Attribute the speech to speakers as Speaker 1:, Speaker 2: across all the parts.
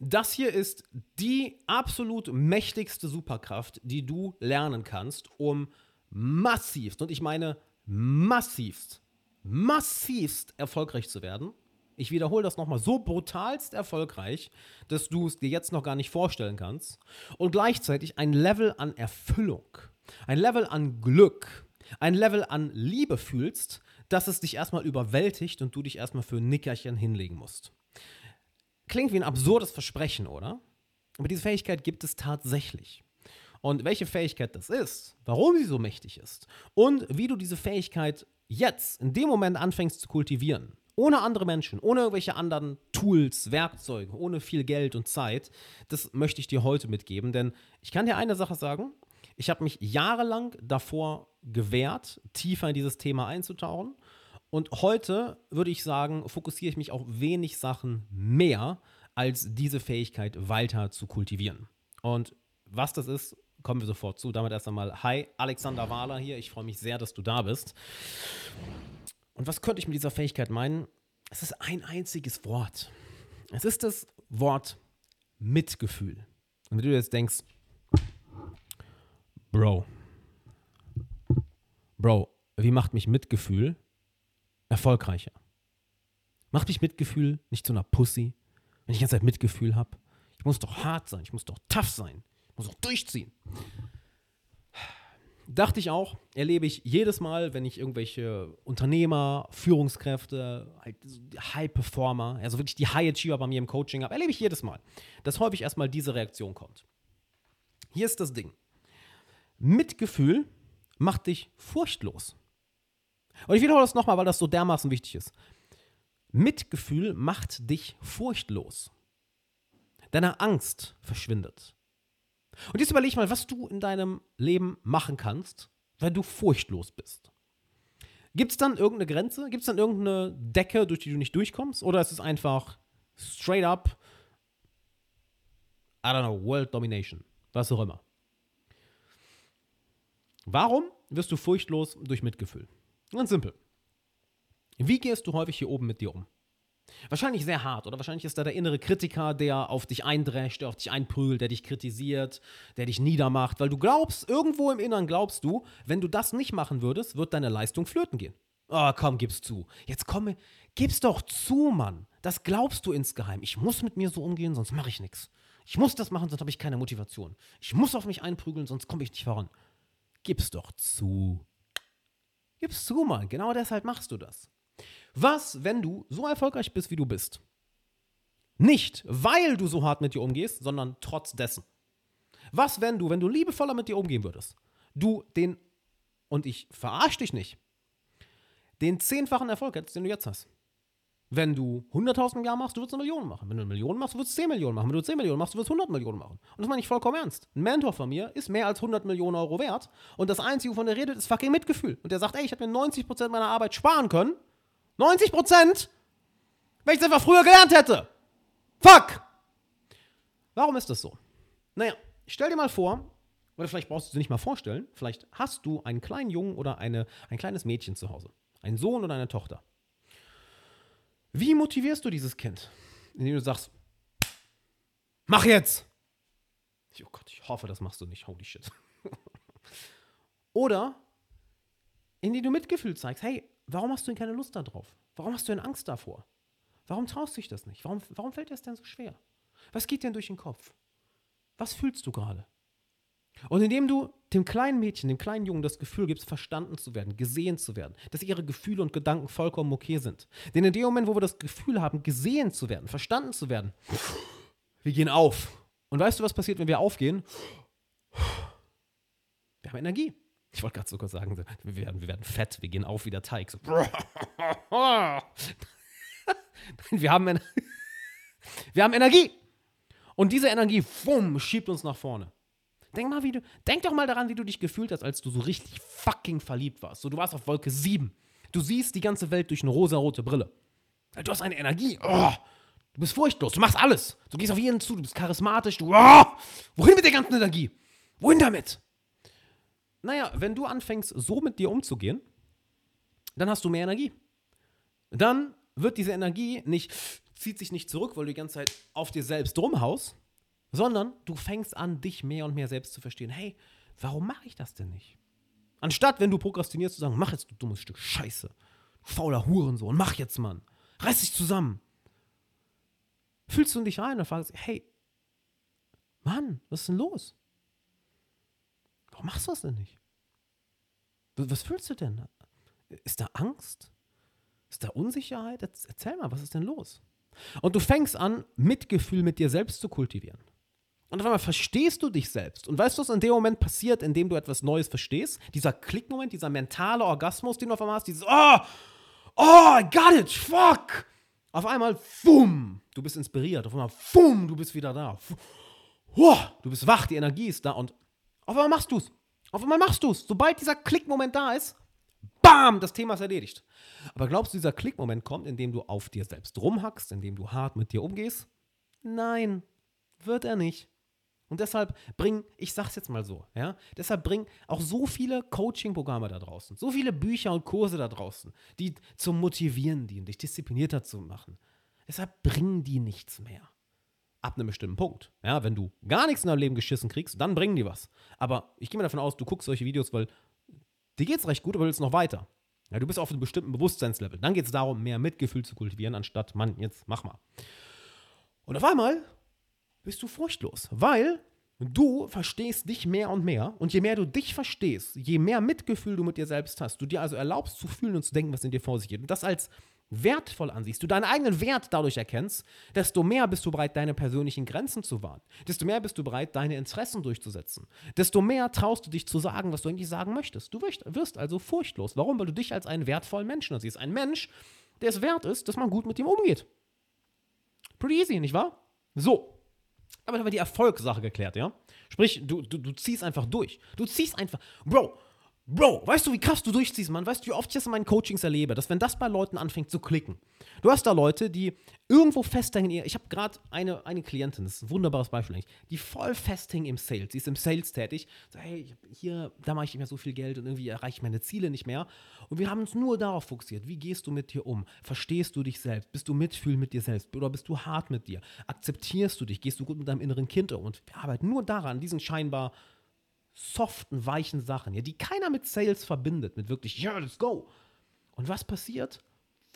Speaker 1: das hier ist die absolut mächtigste Superkraft, die du lernen kannst, um massivst, und ich meine massivst, massivst erfolgreich zu werden. Ich wiederhole das nochmal, so brutalst erfolgreich, dass du es dir jetzt noch gar nicht vorstellen kannst. Und gleichzeitig ein Level an Erfüllung, ein Level an Glück, ein Level an Liebe fühlst, dass es dich erstmal überwältigt und du dich erstmal für ein Nickerchen hinlegen musst. Klingt wie ein absurdes Versprechen, oder? Aber diese Fähigkeit gibt es tatsächlich. Und welche Fähigkeit das ist, warum sie so mächtig ist und wie du diese Fähigkeit jetzt, in dem Moment anfängst zu kultivieren, ohne andere Menschen, ohne irgendwelche anderen Tools, Werkzeuge, ohne viel Geld und Zeit, das möchte ich dir heute mitgeben. Denn ich kann dir eine Sache sagen, ich habe mich jahrelang davor gewehrt, tiefer in dieses Thema einzutauchen. Und heute würde ich sagen, fokussiere ich mich auf wenig Sachen mehr, als diese Fähigkeit weiter zu kultivieren. Und was das ist, kommen wir sofort zu. Damit erst einmal, hi, Alexander Wahler hier. Ich freue mich sehr, dass du da bist. Und was könnte ich mit dieser Fähigkeit meinen? Es ist ein einziges Wort. Es ist das Wort Mitgefühl. Und wenn du jetzt denkst, Bro, Bro, wie macht mich Mitgefühl erfolgreicher? Macht mich Mitgefühl nicht zu einer Pussy, wenn ich die ganze Zeit Mitgefühl habe? Ich muss doch hart sein, ich muss doch tough sein, ich muss doch durchziehen. Dachte ich auch, erlebe ich jedes Mal, wenn ich irgendwelche Unternehmer, Führungskräfte, halt High Performer, also wirklich die High Achiever bei mir im Coaching habe, erlebe ich jedes Mal, dass häufig erstmal diese Reaktion kommt. Hier ist das Ding. Mitgefühl macht dich furchtlos. Und ich wiederhole das nochmal, weil das so dermaßen wichtig ist. Mitgefühl macht dich furchtlos. Deine Angst verschwindet. Und jetzt überleg mal, was du in deinem Leben machen kannst, wenn du furchtlos bist. Gibt es dann irgendeine Grenze? Gibt es dann irgendeine Decke, durch die du nicht durchkommst? Oder ist es einfach straight up, I don't know, World Domination? Was auch immer. Warum wirst du furchtlos durch Mitgefühl? Ganz simpel. Wie gehst du häufig hier oben mit dir um? Wahrscheinlich sehr hart, oder wahrscheinlich ist da der innere Kritiker, der auf dich eindrescht, der auf dich einprügelt, der dich kritisiert, der dich niedermacht, weil du glaubst, irgendwo im Inneren glaubst du, wenn du das nicht machen würdest, wird deine Leistung flöten gehen. Oh, komm, gib's zu. Jetzt komm, gib's doch zu, Mann. Das glaubst du insgeheim. Ich muss mit mir so umgehen, sonst mache ich nichts. Ich muss das machen, sonst habe ich keine Motivation. Ich muss auf mich einprügeln, sonst komme ich nicht voran. Gib's doch zu. Gib's zu, Mann. Genau deshalb machst du das. Was, wenn du so erfolgreich bist, wie du bist? Nicht, weil du so hart mit dir umgehst, sondern trotz dessen. Was, wenn du, wenn du liebevoller mit dir umgehen würdest, du den, und ich verarsche dich nicht, den zehnfachen Erfolg hättest, den du jetzt hast. Wenn du 100.000 im Jahr machst, du wirst eine Million machen. Wenn du eine Million machst, du wirst 10 Millionen machen. Wenn du 10 Millionen machst, du wirst 100 Millionen machen. Und das meine ich vollkommen ernst. Ein Mentor von mir ist mehr als 100 Millionen Euro wert. Und das Einzige, wovon er redet, ist fucking Mitgefühl. Und der sagt, ey, ich habe mir 90% meiner Arbeit sparen können. 90%? Wenn ich es einfach früher gelernt hätte. Fuck! Warum ist das so? Naja, stell dir mal vor, oder vielleicht brauchst du es dir nicht mal vorstellen, vielleicht hast du einen kleinen Jungen oder eine, ein kleines Mädchen zu Hause. Einen Sohn oder eine Tochter. Wie motivierst du dieses Kind? Indem du sagst, mach jetzt! Oh Gott, ich hoffe, das machst du nicht. Holy shit. Oder indem du Mitgefühl zeigst. Hey, warum hast du denn keine Lust darauf? Warum hast du denn Angst davor? Warum traust du dich das nicht? Warum, warum fällt dir das denn so schwer? Was geht denn durch den Kopf? Was fühlst du gerade? Und indem du dem kleinen Mädchen, dem kleinen Jungen das Gefühl gibst, verstanden zu werden, gesehen zu werden, dass ihre Gefühle und Gedanken vollkommen okay sind. Denn in dem Moment, wo wir das Gefühl haben, gesehen zu werden, verstanden zu werden, wir gehen auf. Und weißt du, was passiert, wenn wir aufgehen? Wir haben Energie. Ich wollte gerade so kurz sagen, wir werden, wir werden fett, wir gehen auf wie der Teig. So. Nein, wir haben, wir haben Energie. Und diese Energie, bumm, schiebt uns nach vorne. Denk mal, wie du, denk doch mal daran, wie du dich gefühlt hast, als du so richtig fucking verliebt warst. So, du warst auf Wolke 7. Du siehst die ganze Welt durch eine rosarote Brille. Du hast eine Energie. Oh, du bist furchtlos. Du machst alles. Du gehst auf jeden zu. Du bist charismatisch. Du, oh, wohin mit der ganzen Energie? Wohin damit? Naja, wenn du anfängst, so mit dir umzugehen, dann hast du mehr Energie. Dann wird diese Energie nicht zieht sich nicht zurück, weil du die ganze Zeit auf dir selbst rumhaust, sondern du fängst an, dich mehr und mehr selbst zu verstehen. Hey, warum mache ich das denn nicht? Anstatt, wenn du prokrastinierst, zu sagen, mach jetzt, du dummes Stück Scheiße. Du fauler Hurensohn, mach jetzt, Mann. Reiß dich zusammen. Fühlst du dich rein und fragst, hey, Mann, was ist denn los? Warum machst du das denn nicht? Was fühlst du denn? Ist da Angst? Ist da Unsicherheit? Erzähl mal, was ist denn los? Und du fängst an, Mitgefühl mit dir selbst zu kultivieren. Und auf einmal verstehst du dich selbst. Und weißt du, was in dem Moment passiert, in dem du etwas Neues verstehst? Dieser Klickmoment, dieser mentale Orgasmus, den du auf einmal hast, dieses Oh, oh, I got it, fuck. Auf einmal, fumm, du bist inspiriert. Auf einmal, fumm, du bist wieder da. du bist wach, die Energie ist da und auf einmal machst du es. Auf einmal machst du es. Sobald dieser Klickmoment da ist, bam, das Thema ist erledigt. Aber glaubst du, dieser Klickmoment kommt, indem du auf dir selbst rumhackst, indem du hart mit dir umgehst? Nein, wird er nicht. Und deshalb bring, ich sag's jetzt mal so, ja, deshalb bring auch so viele Coaching-Programme da draußen, so viele Bücher und Kurse da draußen, die zum Motivieren dienen, dich disziplinierter zu machen. Deshalb bringen die nichts mehr. Ab einem bestimmten Punkt. Ja, wenn du gar nichts in deinem Leben geschissen kriegst, dann bringen die was. Aber ich gehe mal davon aus, du guckst solche Videos, weil dir geht's recht gut, aber willst noch weiter. Ja, du bist auf einem bestimmten Bewusstseinslevel. Dann geht es darum, mehr Mitgefühl zu kultivieren, anstatt, Mann, jetzt mach mal. Und auf einmal bist du furchtlos, weil du verstehst dich mehr und mehr. Und je mehr du dich verstehst, je mehr Mitgefühl du mit dir selbst hast, du dir also erlaubst zu fühlen und zu denken, was in dir vor sich geht. Und das als wertvoll ansiehst, du deinen eigenen Wert dadurch erkennst, desto mehr bist du bereit, deine persönlichen Grenzen zu wahren. Desto mehr bist du bereit, deine Interessen durchzusetzen. Desto mehr traust du dich zu sagen, was du eigentlich sagen möchtest. Du wirst also furchtlos. Warum? Weil du dich als einen wertvollen Menschen siehst. Ein Mensch, der es wert ist, dass man gut mit ihm umgeht. Pretty easy, nicht wahr? So. Aber dann haben wir die Erfolgssache geklärt, ja? Sprich, du, du, du ziehst einfach durch. Du ziehst einfach. Bro, Bro, weißt du, wie krass du durchziehst, Mann? Weißt du, wie oft ich das in meinen Coachings erlebe, dass wenn das bei Leuten anfängt zu klicken, du hast da Leute, die irgendwo festhängen. Ich habe gerade eine, eine Klientin, das ist ein wunderbares Beispiel eigentlich, die voll festhängen im Sales. Sie ist im Sales tätig. So, hey, hier, da mache ich nicht mehr so viel Geld und irgendwie erreiche ich meine Ziele nicht mehr. Und wir haben uns nur darauf fokussiert. Wie gehst du mit dir um? Verstehst du dich selbst? Bist du mitfühlend mit dir selbst? Oder bist du hart mit dir? Akzeptierst du dich? Gehst du gut mit deinem inneren Kind um? Und wir arbeiten nur daran, diesen scheinbar soften, weichen Sachen, ja, die keiner mit Sales verbindet, mit wirklich, ja, let's go. Und was passiert?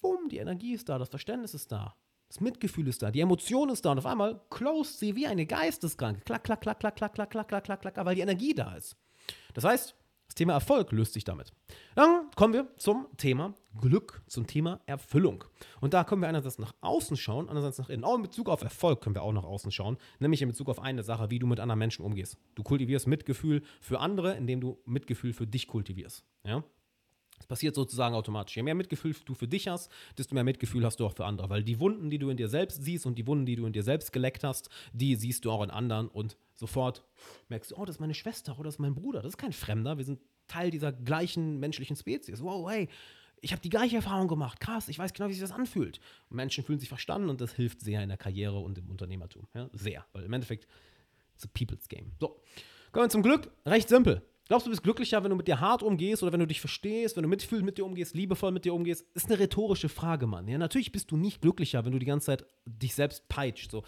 Speaker 1: Bumm, die Energie ist da, das Verständnis ist da, das Mitgefühl ist da, die Emotion ist da und auf einmal closed sie wie eine Geisteskranke. Klack, klack, klack, klack, klack, klack, klack, klack, klack, klack, weil die Energie da ist. Das heißt, Thema Erfolg löst sich damit. Dann kommen wir zum Thema Glück, zum Thema Erfüllung. Und da können wir einerseits nach außen schauen, andererseits nach innen. Auch in Bezug auf Erfolg können wir auch nach außen schauen, nämlich in Bezug auf eine Sache, wie du mit anderen Menschen umgehst. Du kultivierst Mitgefühl für andere, indem du Mitgefühl für dich kultivierst. Ja? Das passiert sozusagen automatisch. Je mehr Mitgefühl du für dich hast, desto mehr Mitgefühl hast du auch für andere. Weil die Wunden, die du in dir selbst siehst und die Wunden, die du in dir selbst geleckt hast, die siehst du auch in anderen und sofort merkst du, oh, das ist meine Schwester, oh, das ist mein Bruder. Das ist kein Fremder. Wir sind Teil dieser gleichen menschlichen Spezies. Wow, hey, ich habe die gleiche Erfahrung gemacht. Krass, ich weiß genau, wie sich das anfühlt. Und Menschen fühlen sich verstanden und das hilft sehr in der Karriere und im Unternehmertum. Ja, sehr, weil im Endeffekt it's a people's game. So, kommen wir zum Glück. Recht simpel. Glaubst du, du bist glücklicher, wenn du mit dir hart umgehst oder wenn du dich verstehst, wenn du mitfühlst mit dir umgehst, liebevoll mit dir umgehst? Ist eine rhetorische Frage, Mann. Ja, natürlich bist du nicht glücklicher, wenn du die ganze Zeit dich selbst peitscht. So,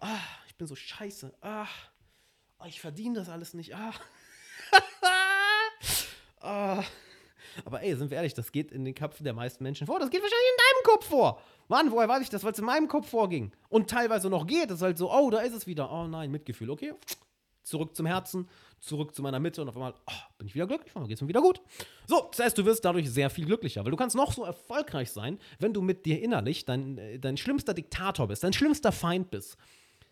Speaker 1: ah, ich bin so scheiße. Ah, ich verdiene das alles nicht. Ah. ah. Aber ey, sind wir ehrlich, das geht in den Köpfen der meisten Menschen vor. Das geht wahrscheinlich in deinem Kopf vor. Mann, woher weiß ich das? Weil es in meinem Kopf vorging. Und teilweise noch geht. Das ist halt so, oh, da ist es wieder. Oh nein, Mitgefühl. Okay, zurück zum Herzen, zurück zu meiner Mitte und auf einmal oh, bin ich wieder glücklich, geht es mir wieder gut. So, das heißt, du wirst dadurch sehr viel glücklicher, weil du kannst noch so erfolgreich sein, wenn du mit dir innerlich dein, äh, dein schlimmster Diktator bist, dein schlimmster Feind bist.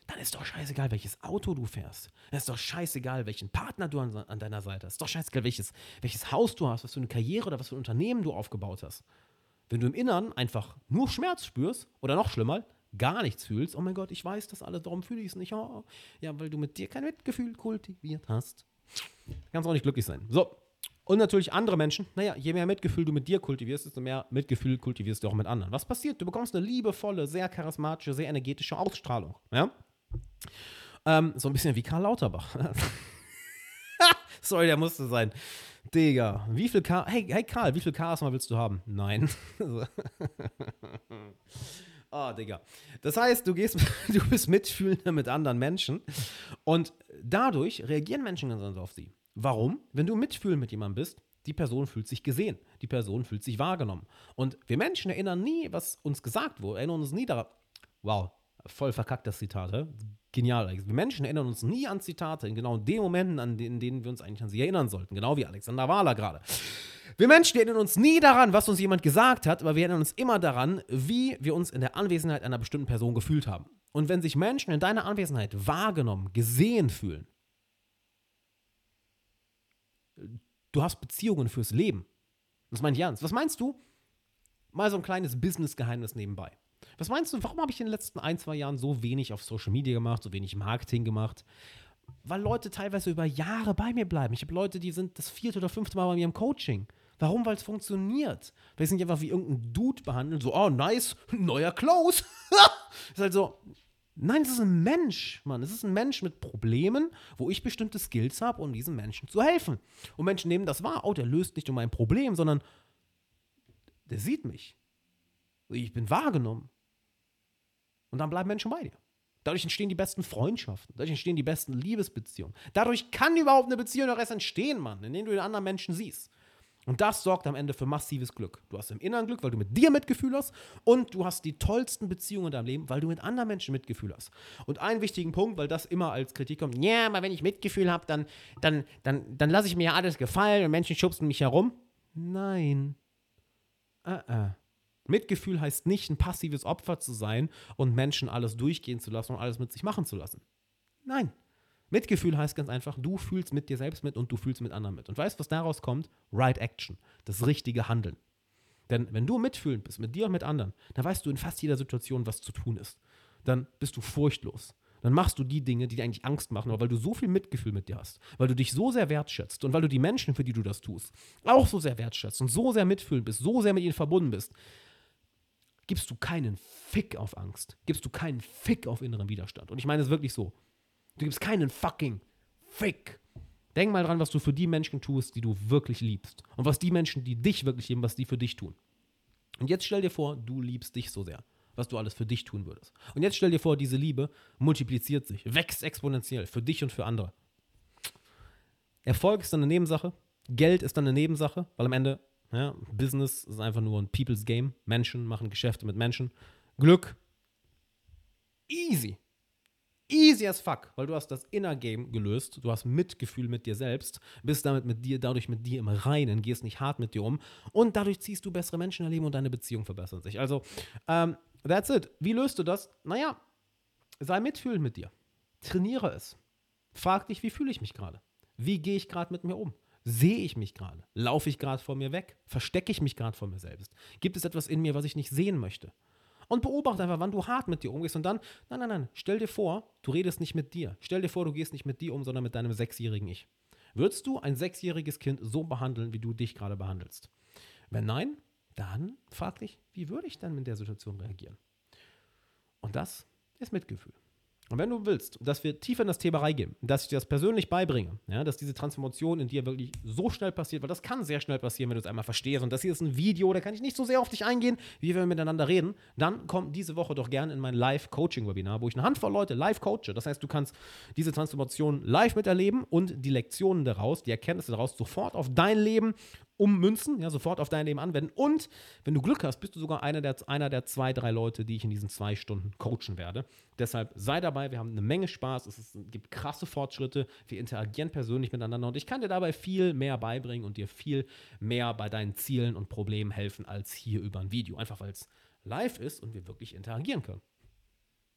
Speaker 1: Dann ist doch scheißegal, welches Auto du fährst. Dann ist doch scheißegal, welchen Partner du an, an deiner Seite hast. Ist doch scheißegal, welches, welches Haus du hast, was für eine Karriere oder was für ein Unternehmen du aufgebaut hast. Wenn du im Innern einfach nur Schmerz spürst oder noch schlimmer, gar nichts fühlst, oh mein Gott, ich weiß das alles, darum fühle ich es nicht. Oh, ja, weil du mit dir kein Mitgefühl kultiviert hast. Kannst auch nicht glücklich sein. So. Und natürlich andere Menschen. Naja, je mehr Mitgefühl du mit dir kultivierst, desto mehr Mitgefühl kultivierst du auch mit anderen. Was passiert? Du bekommst eine liebevolle, sehr charismatische, sehr energetische Ausstrahlung. Ja? Ähm, so ein bisschen wie Karl Lauterbach. Sorry, der musste sein. Digga, wie viel K. Hey, hey Karl, wie viel Charisma willst du haben? Nein. Oh, Digga. Das heißt, du gehst, du bist mitfühlender mit anderen Menschen und dadurch reagieren Menschen ganz anders auf sie. Warum? Wenn du mitfühlend mit jemandem bist, die Person fühlt sich gesehen, die Person fühlt sich wahrgenommen. Und wir Menschen erinnern nie, was uns gesagt wurde, erinnern uns nie daran. Wow, voll verkackt das Zitat, hä? Genial, Alex. Wir Menschen erinnern uns nie an Zitate, in genau den Momenten, an denen, in denen wir uns eigentlich an sie erinnern sollten. Genau wie Alexander Wahler gerade. Wir Menschen erinnern uns nie daran, was uns jemand gesagt hat, aber wir erinnern uns immer daran, wie wir uns in der Anwesenheit einer bestimmten Person gefühlt haben. Und wenn sich Menschen in deiner Anwesenheit wahrgenommen, gesehen fühlen, du hast Beziehungen fürs Leben. Das meine ich ernst. Was meinst du? Mal so ein kleines Business-Geheimnis nebenbei. Was meinst du, warum habe ich in den letzten ein, zwei Jahren so wenig auf Social Media gemacht, so wenig Marketing gemacht? Weil Leute teilweise über Jahre bei mir bleiben. Ich habe Leute, die sind das vierte oder fünfte Mal bei mir im Coaching. Warum? Weil es funktioniert. Weil sie nicht einfach wie irgendein Dude behandeln, so, oh, nice, neuer Close. ist halt so, nein, es ist ein Mensch, Mann. Es ist ein Mensch mit Problemen, wo ich bestimmte Skills habe, um diesen Menschen zu helfen. Und Menschen nehmen das wahr, oh, der löst nicht nur mein Problem, sondern der sieht mich. Ich bin wahrgenommen. Und dann bleiben Menschen bei dir. Dadurch entstehen die besten Freundschaften, dadurch entstehen die besten Liebesbeziehungen. Dadurch kann überhaupt eine Beziehung noch erst entstehen, Mann, indem du den anderen Menschen siehst. Und das sorgt am Ende für massives Glück. Du hast im Inneren Glück, weil du mit dir Mitgefühl hast und du hast die tollsten Beziehungen in deinem Leben, weil du mit anderen Menschen Mitgefühl hast. Und einen wichtigen Punkt, weil das immer als Kritik kommt, ja, aber wenn ich Mitgefühl habe, dann, dann, dann, dann lasse ich mir ja alles gefallen und Menschen schubsen mich herum. Nein. Uh -uh. Mitgefühl heißt nicht, ein passives Opfer zu sein und Menschen alles durchgehen zu lassen und alles mit sich machen zu lassen. Nein. Mitgefühl heißt ganz einfach, du fühlst mit dir selbst mit und du fühlst mit anderen mit. Und weißt, was daraus kommt? Right Action, das richtige Handeln. Denn wenn du mitfühlend bist, mit dir und mit anderen, dann weißt du in fast jeder Situation, was zu tun ist. Dann bist du furchtlos. Dann machst du die Dinge, die dir eigentlich Angst machen, aber weil du so viel Mitgefühl mit dir hast, weil du dich so sehr wertschätzt und weil du die Menschen, für die du das tust, auch so sehr wertschätzt und so sehr mitfühlend bist, so sehr mit ihnen verbunden bist, gibst du keinen Fick auf Angst, gibst du keinen Fick auf inneren Widerstand. Und ich meine es wirklich so. Du gibst keinen fucking Fick. Denk mal dran, was du für die Menschen tust, die du wirklich liebst. Und was die Menschen, die dich wirklich lieben, was die für dich tun. Und jetzt stell dir vor, du liebst dich so sehr, was du alles für dich tun würdest. Und jetzt stell dir vor, diese Liebe multipliziert sich, wächst exponentiell für dich und für andere. Erfolg ist dann eine Nebensache, Geld ist dann eine Nebensache, weil am Ende ja, Business ist einfach nur ein People's Game. Menschen machen Geschäfte mit Menschen. Glück, easy. Easy as fuck, weil du hast das Inner Game gelöst, du hast Mitgefühl mit dir selbst, bist damit mit dir, dadurch mit dir im Reinen, gehst nicht hart mit dir um und dadurch ziehst du bessere Menschen erleben und deine Beziehung verbessert sich. Also, ähm, that's it. Wie löst du das? Naja, sei mitfühlend mit dir. Trainiere es. Frag dich, wie fühle ich mich gerade? Wie gehe ich gerade mit mir um? Sehe ich mich gerade? Laufe ich gerade vor mir weg? Verstecke ich mich gerade vor mir selbst? Gibt es etwas in mir, was ich nicht sehen möchte? Und beobachte einfach, wann du hart mit dir umgehst. Und dann, nein, nein, nein, stell dir vor, du redest nicht mit dir. Stell dir vor, du gehst nicht mit dir um, sondern mit deinem sechsjährigen Ich. Würdest du ein sechsjähriges Kind so behandeln, wie du dich gerade behandelst? Wenn nein, dann frag dich, wie würde ich dann in der Situation reagieren? Und das ist Mitgefühl. Und wenn du willst, dass wir tiefer in das Thema reingehen, dass ich dir das persönlich beibringe, ja, dass diese Transformation in dir wirklich so schnell passiert, weil das kann sehr schnell passieren, wenn du es einmal verstehst. Und das hier ist ein Video, da kann ich nicht so sehr auf dich eingehen, wie wir miteinander reden. Dann komm diese Woche doch gerne in mein Live-Coaching-Webinar, wo ich eine Handvoll Leute live coache. Das heißt, du kannst diese Transformation live miterleben und die Lektionen daraus, die Erkenntnisse daraus sofort auf dein Leben ummünzen, ja, sofort auf dein Leben anwenden. Und wenn du Glück hast, bist du sogar einer der, einer der zwei, drei Leute, die ich in diesen zwei Stunden coachen werde. Deshalb sei dabei, wir haben eine Menge Spaß, es, ist, es gibt krasse Fortschritte, wir interagieren persönlich miteinander und ich kann dir dabei viel mehr beibringen und dir viel mehr bei deinen Zielen und Problemen helfen als hier über ein Video. Einfach weil es live ist und wir wirklich interagieren können.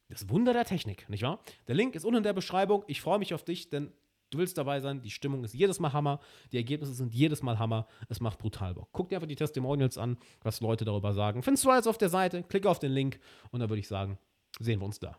Speaker 1: Das Wunder der Technik, nicht wahr? Der Link ist unten in der Beschreibung. Ich freue mich auf dich, denn Du willst dabei sein, die Stimmung ist jedes Mal Hammer, die Ergebnisse sind jedes Mal Hammer, es macht brutal Bock. Guck dir einfach die Testimonials an, was Leute darüber sagen. Findest du alles auf der Seite, klicke auf den Link und dann würde ich sagen, sehen wir uns da.